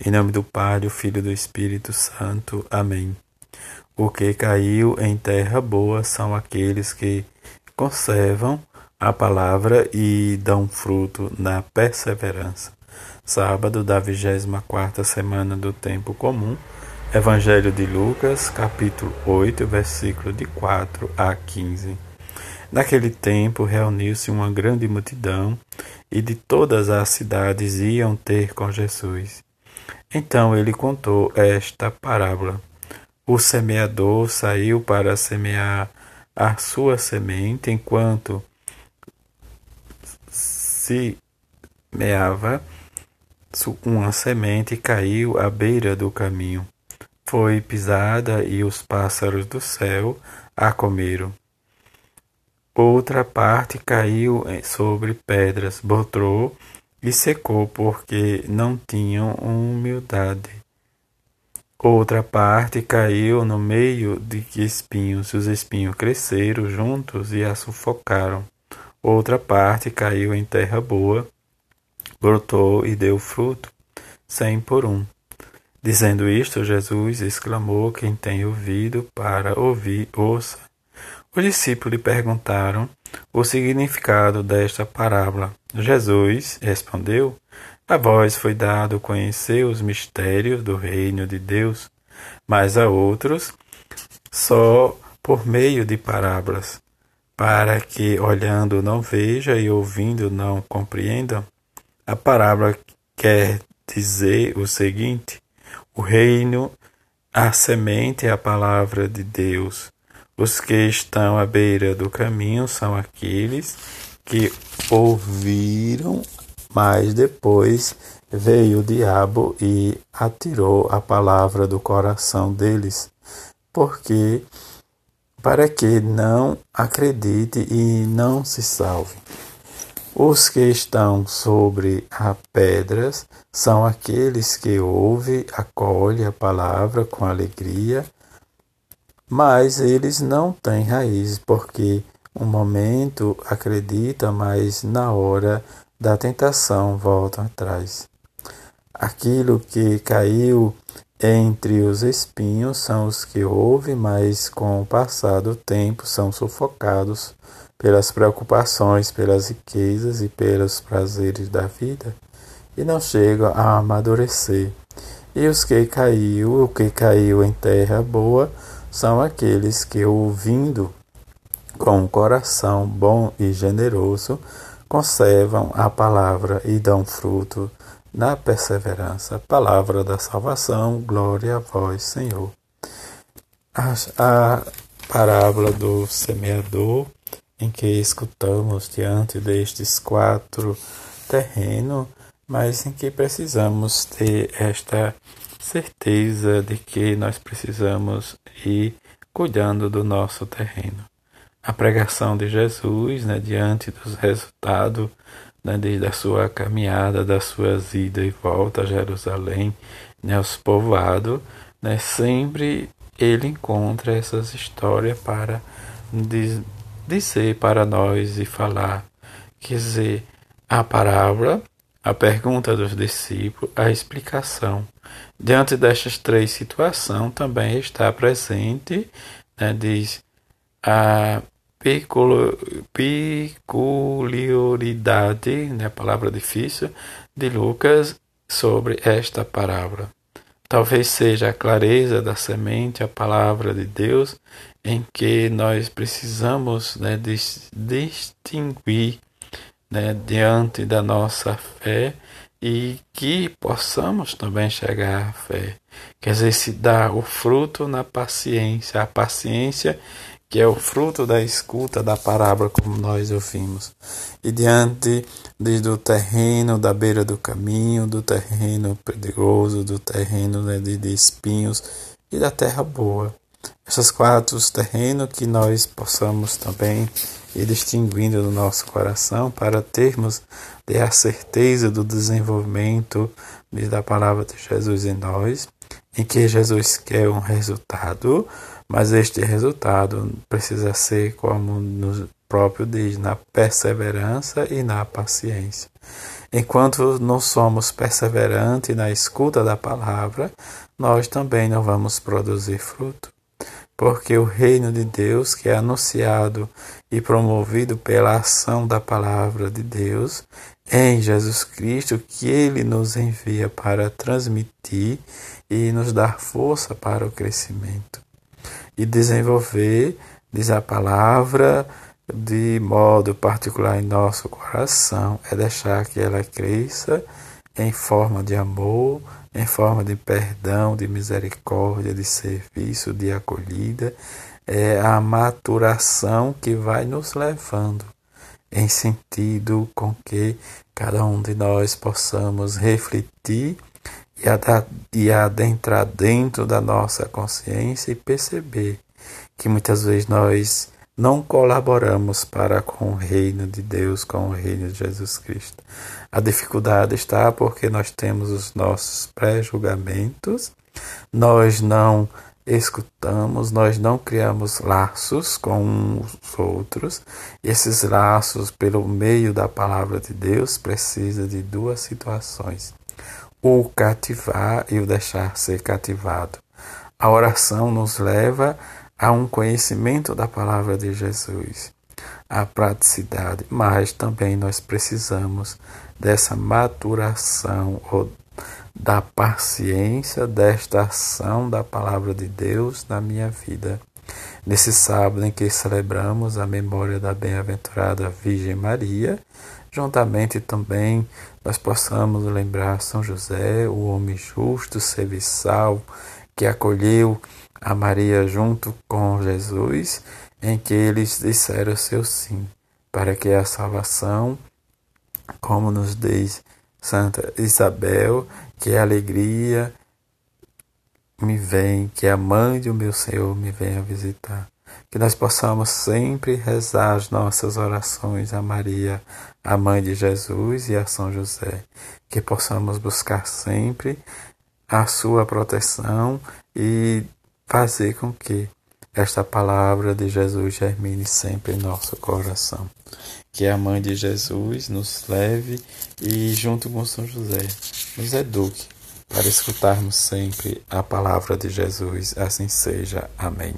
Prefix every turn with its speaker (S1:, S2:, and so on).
S1: Em nome do Pai, do Filho e do Espírito Santo. Amém. O que caiu em terra boa são aqueles que conservam a palavra e dão fruto na perseverança. Sábado da 24 semana do tempo comum. Evangelho de Lucas, capítulo 8, versículo de 4 a 15. Naquele tempo reuniu-se uma grande multidão e de todas as cidades iam ter com Jesus. Então ele contou esta parábola. O semeador saiu para semear a sua semente enquanto semeava uma semente caiu à beira do caminho. Foi pisada e os pássaros do céu a comeram. Outra parte caiu sobre pedras, botou e secou porque não tinham humildade. Outra parte caiu no meio de espinhos, os espinhos cresceram juntos e a sufocaram. Outra parte caiu em terra boa, brotou e deu fruto, cem por um. Dizendo isto, Jesus exclamou: Quem tem ouvido para ouvir, ouça. Os discípulos lhe perguntaram o significado desta parábola. Jesus respondeu: A vós foi dado conhecer os mistérios do reino de Deus, mas a outros só por meio de parábolas, para que olhando não veja e ouvindo não compreendam. A parábola quer dizer o seguinte: o reino, a semente é a palavra de Deus. Os que estão à beira do caminho são aqueles que ouviram, mas depois veio o diabo e atirou a palavra do coração deles, porque para que não acredite e não se salve. Os que estão sobre as pedras são aqueles que ouvem, acolhem a palavra com alegria mas eles não têm raízes, porque um momento acredita, mas na hora da tentação voltam atrás. Aquilo que caiu entre os espinhos são os que ouvem, mas com o passar do tempo são sufocados pelas preocupações, pelas riquezas e pelos prazeres da vida e não chegam a amadurecer. E os que caiu, o que caiu em terra boa, são aqueles que, ouvindo com um coração bom e generoso, conservam a palavra e dão fruto na perseverança. Palavra da salvação, glória a vós, Senhor. A, a parábola do semeador, em que escutamos diante destes quatro terrenos, mas em que precisamos ter esta certeza de que nós precisamos ir cuidando do nosso terreno. A pregação de Jesus, né, diante dos resultados né, da sua caminhada, das suas idas e voltas a Jerusalém, né, aos povoados, né, sempre ele encontra essas histórias para dizer para nós e falar. Quer dizer, a parábola, a pergunta dos discípulos, a explicação. Diante destas três situações, também está presente, né, diz, a peculiaridade, né, palavra difícil, de Lucas sobre esta parábola. Talvez seja a clareza da semente, a palavra de Deus, em que nós precisamos né, distinguir né, diante da nossa fé e que possamos também chegar à fé. Quer dizer, se dá o fruto na paciência, a paciência que é o fruto da escuta da parábola, como nós ouvimos. E diante do terreno da beira do caminho, do terreno perigoso, do terreno né, de espinhos e da terra boa. Esses quatro terrenos que nós possamos também ir distinguindo no nosso coração para termos a certeza do desenvolvimento da palavra de Jesus em nós, em que Jesus quer um resultado, mas este resultado precisa ser como no próprio diz, na perseverança e na paciência. Enquanto não somos perseverantes na escuta da palavra, nós também não vamos produzir fruto. Porque o reino de Deus, que é anunciado e promovido pela ação da palavra de Deus, em Jesus Cristo, que Ele nos envia para transmitir e nos dar força para o crescimento e desenvolver, diz a palavra, de modo particular em nosso coração, é deixar que ela cresça em forma de amor, em forma de perdão, de misericórdia, de serviço, de acolhida. É a maturação que vai nos levando em sentido com que cada um de nós possamos refletir e adentrar dentro da nossa consciência e perceber que muitas vezes nós não colaboramos para com o reino de Deus, com o reino de Jesus Cristo. A dificuldade está porque nós temos os nossos pré-julgamentos, nós não escutamos, nós não criamos laços com os outros. Esses laços, pelo meio da palavra de Deus, precisa de duas situações: o cativar e o deixar ser cativado. A oração nos leva a um conhecimento da palavra de Jesus, a praticidade, mas também nós precisamos dessa maturação ou da paciência desta ação da palavra de Deus na minha vida. Nesse sábado em que celebramos a memória da bem-aventurada Virgem Maria, juntamente também nós possamos lembrar São José, o homem justo, serviçal, que acolheu a Maria junto com Jesus, em que eles disseram seu sim, para que a salvação, como nos diz Santa Isabel, que a alegria me vem, que a mãe do meu Senhor me venha visitar. Que nós possamos sempre rezar as nossas orações a Maria, a mãe de Jesus e a São José. Que possamos buscar sempre a sua proteção e fazer com que esta palavra de Jesus germine sempre em nosso coração. Que a mãe de Jesus nos leve e, junto com São José, nos eduque para escutarmos sempre a palavra de Jesus. Assim seja. Amém.